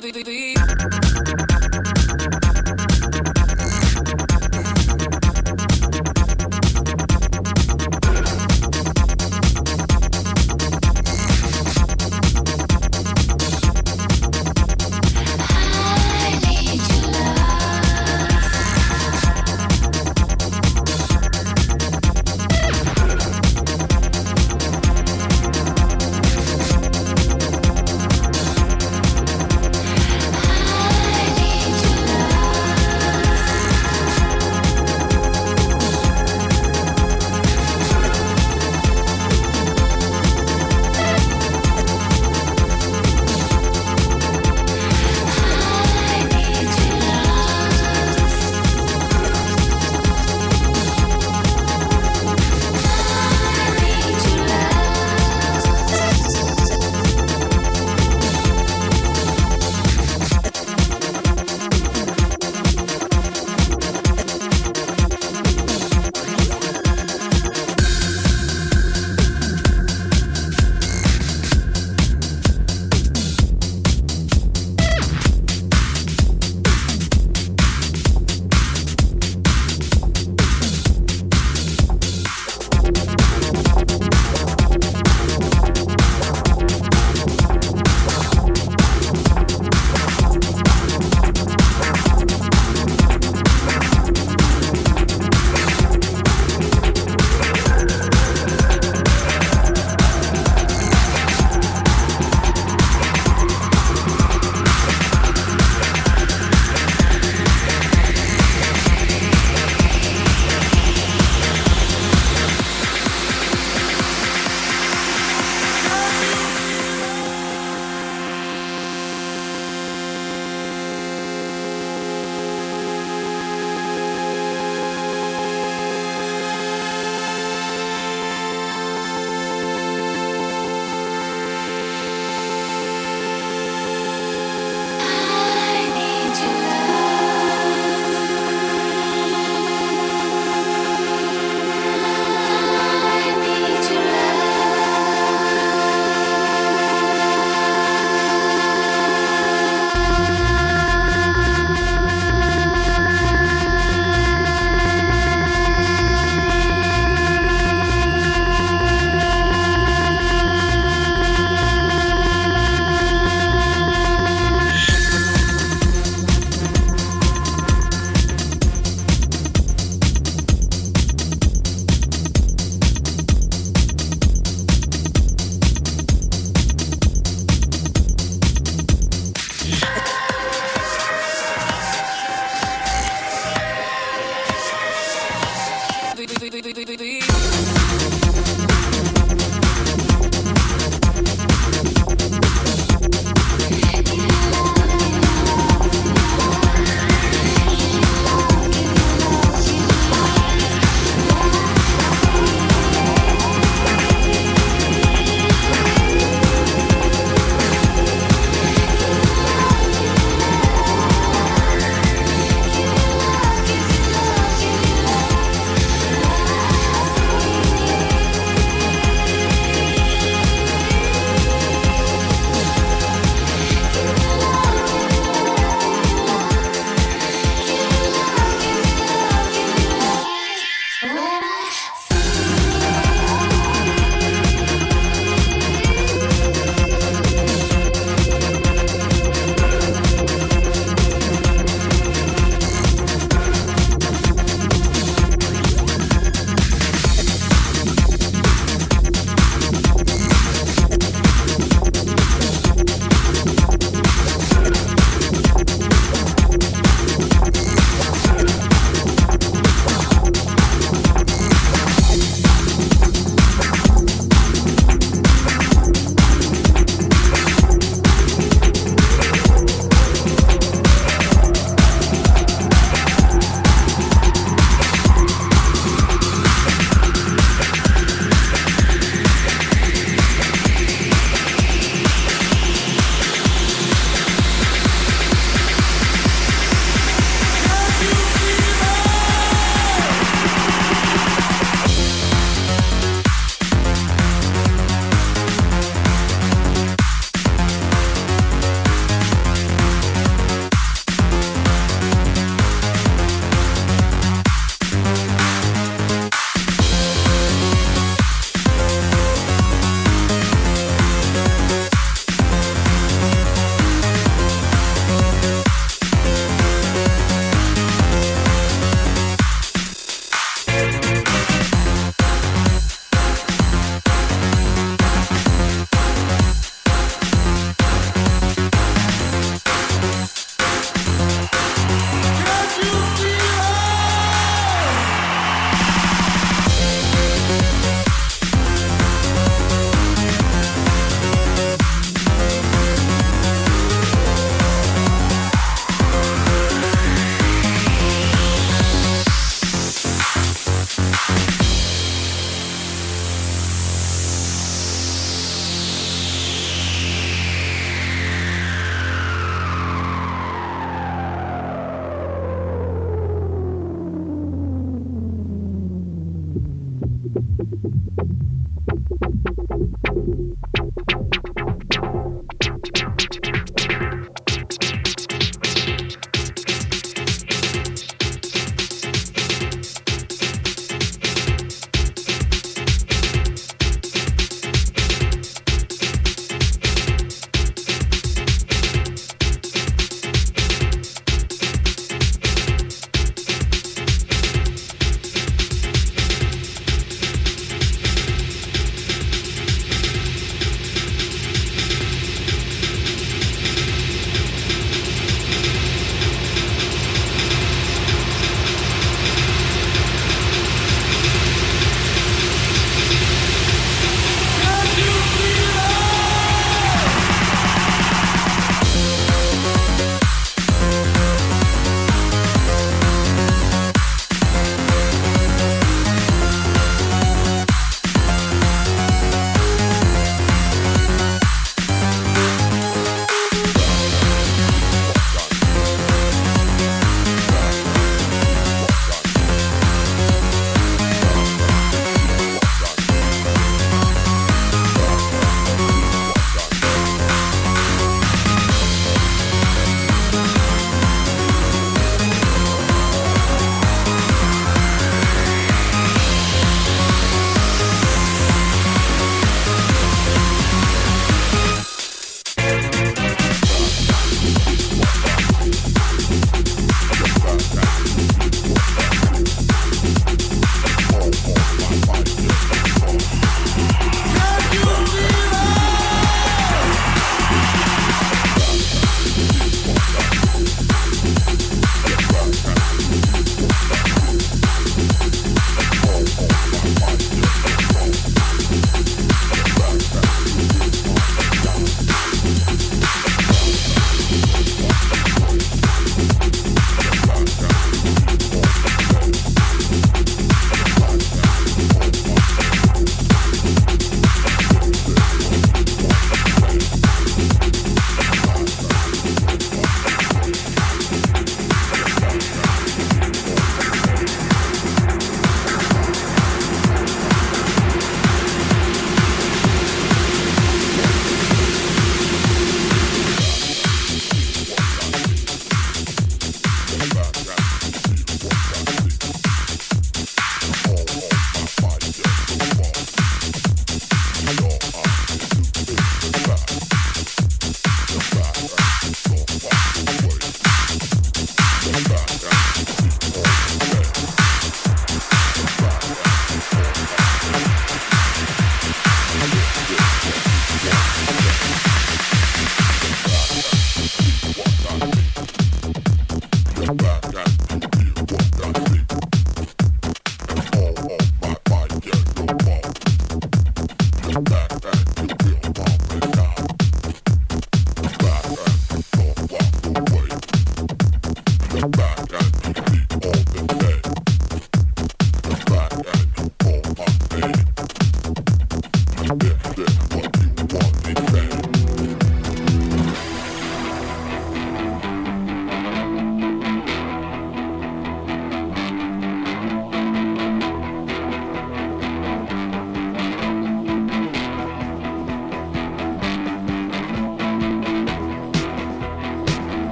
believe.